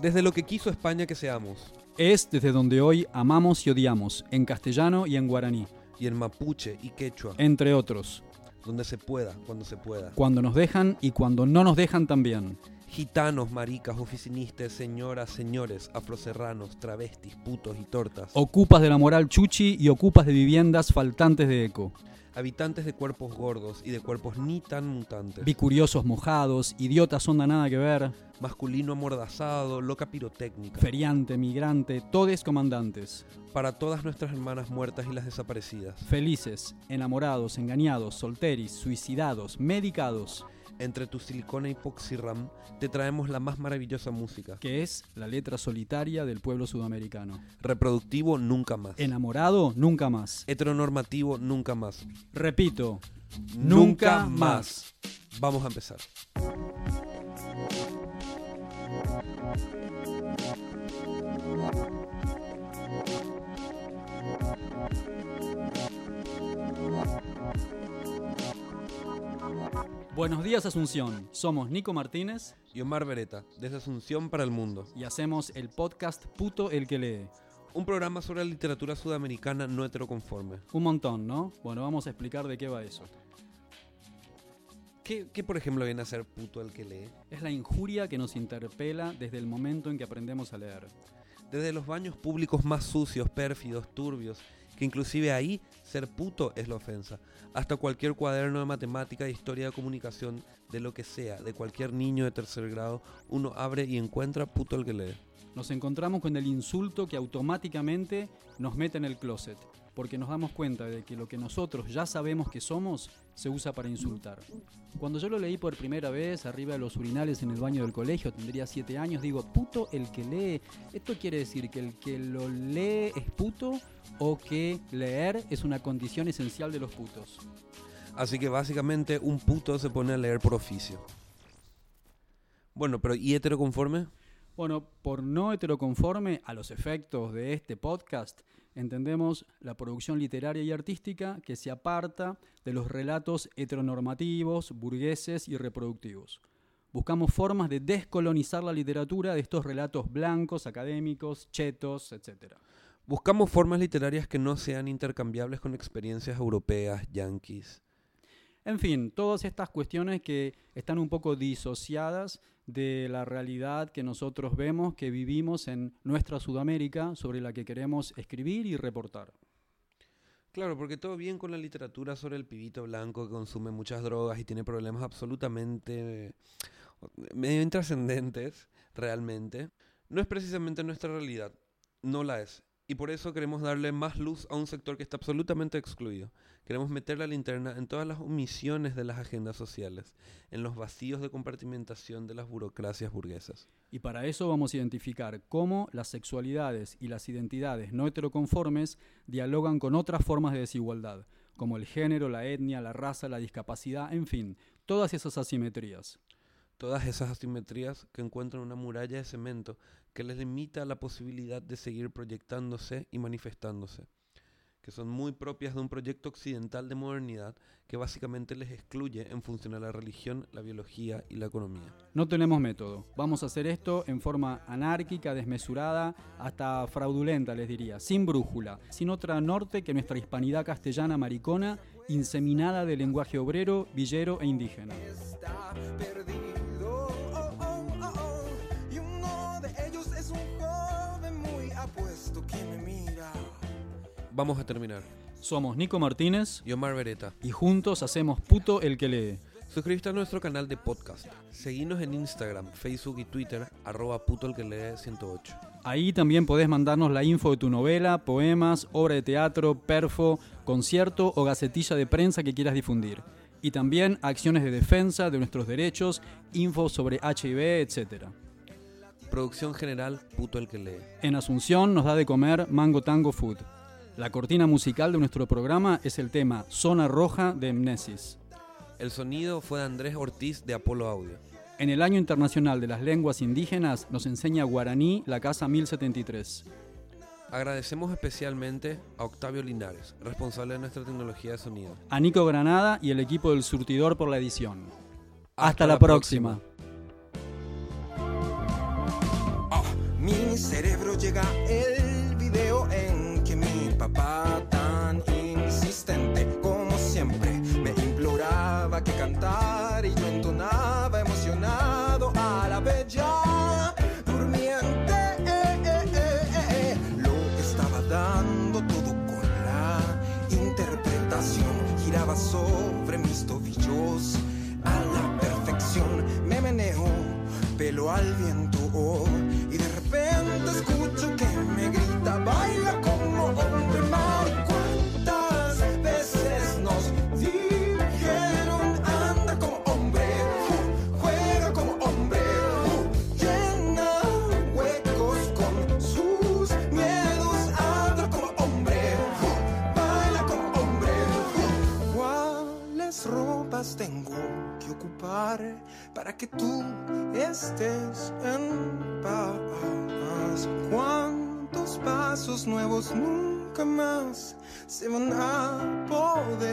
Desde lo que quiso España que seamos, Es desde donde hoy amamos y odiamos, en castellano y en guaraní, y en mapuche y quechua, entre otros, donde se pueda, cuando se pueda. cuando nos dejan y cuando no nos dejan también. Gitanos, maricas, oficinistas, señoras, señores, afroserranos, travestis, putos y tortas. Ocupas de la moral chuchi y ocupas de viviendas faltantes de eco. Habitantes de cuerpos gordos y de cuerpos ni tan mutantes. Bicuriosos mojados, idiotas onda nada que ver, Masculino amordazado, loca pirotécnica. feriante, migrante, todes comandantes. Para todas nuestras hermanas muertas y las desaparecidas. Felices, enamorados, engañados, solteris, suicidados, medicados, Entre tu silicona y poxyram te traemos la más maravillosa música. que es la letra solitaria del pueblo sudamericano. Reproductivo nunca más. Enamorado, nunca más. Heteronormativo nunca más. Repito, Nunca más. Vamos a empezar. Buenos días Asunción, somos Nico Martínez Y Omar Beretta, desde Asunción para el Mundo. y hacemos el podcast Puto el que lee. Un programa sobre la literatura sudamericana no heteroconforme. Un montón, ¿no? Bueno, vamos a explicar de qué va eso. ¿Qué, qué, por ejemplo, viene a ser puto el que lee? Es la injuria que nos interpela desde el momento en que aprendemos a leer. Desde los baños públicos más sucios, pérfidos, turbios, que inclusive ahí ser puto es la ofensa, hasta cualquier cuaderno de matemática, de historia de comunicación, de lo que sea, de cualquier niño de tercer grado, uno abre y encuentra puto el que lee. Nos encontramos con el insulto que automáticamente nos mete en el closet, porque nos damos cuenta de que lo que nosotros ya sabemos que somos se usa para insultar. Cuando yo lo leí por primera vez arriba de los urinales en el baño del colegio, tendría 7 años, digo, puto el que lee. ¿Esto quiere decir que el que lo lee es puto o que leer es una condición esencial de los putos? Así que básicamente un puto se pone a leer por oficio. Bueno, pero ¿y heteroconforme? Bueno, por no heteroconforme a los efectos de este podcast, entendemos la producción literaria y artística que se aparta de los relatos heteronormativos, burgueses y reproductivos. Buscamos formas de descolonizar la literatura de estos relatos blancos, académicos, chetos, etc. Buscamos formas literarias que no sean intercambiables con experiencias europeas, yanquis. En fin, todas estas cuestiones que están un poco disociadas de la realidad que nosotros vemos, que vivimos en nuestra Sudamérica, sobre la que queremos escribir y reportar. Claro, porque todo bien con la literatura sobre el pibito blanco que consume muchas drogas y tiene problemas absolutamente eh, medio intrascendentes, realmente. No es precisamente nuestra realidad, no la es. Y por eso queremos darle más luz a un sector que está absolutamente excluido. Queremos meter la linterna en todas las omisiones de las agendas sociales, en los vacíos de compartimentación de las burocracias burguesas. Y para eso vamos a identificar cómo las sexualidades y las identidades no heteroconformes dialogan con otras formas de desigualdad, como el género, la etnia, la raza, la discapacidad, en fin, todas esas asimetrías. Todas esas asimetrías que encuentran una muralla de cemento que les limita la posibilidad de seguir proyectándose y manifestándose, que son muy propias de un proyecto occidental de modernidad que básicamente les excluye en función a la religión, la biología y la economía. No tenemos método. Vamos a hacer esto en forma anárquica, desmesurada, hasta fraudulenta, les diría, sin brújula, sin otra norte que nuestra hispanidad castellana maricona, inseminada de lenguaje obrero, villero e indígena. Vamos a terminar. Somos Nico Martínez Y Omar Beretta. y juntos hacemos puto el que lee. Suscríbete a nuestro canal de podcast. Seguinos en Instagram, Facebook y Twitter, arroba puto el que lee 108. Ahí también podés mandarnos la info de tu novela, poemas, obra de teatro, perfo, concierto o gacetilla de prensa que quieras difundir. Y también acciones de defensa de nuestros derechos, info sobre HIV, etc. Producción general, puto el que lee. En Asunción nos da de comer Mango Tango Food. La cortina musical de nuestro programa es el tema Zona Roja de Mnesis. El sonido fue de Andrés Ortiz de Apolo Audio. En el Año Internacional de las Lenguas Indígenas nos enseña guaraní la Casa 1073. Agradecemos especialmente a Octavio Linares, responsable de nuestra tecnología de sonido. A Nico Granada y el equipo del Surtidor por la edición. Hasta, la, próxima. Ah, mi cerebro llega el y yo entonaba emocionado a la bella durmiente. Eh, eh. Lo estaba dando todo con la interpretación. Giraba sobre mis tobillos a la perfección. Me meneo, pelo al viento. y de repente escucho que me grita, ¿Cuáles ropas tengo que ocupar para que tú estés en paz? ¿Cuántos pasos nuevos nunca más se van a poder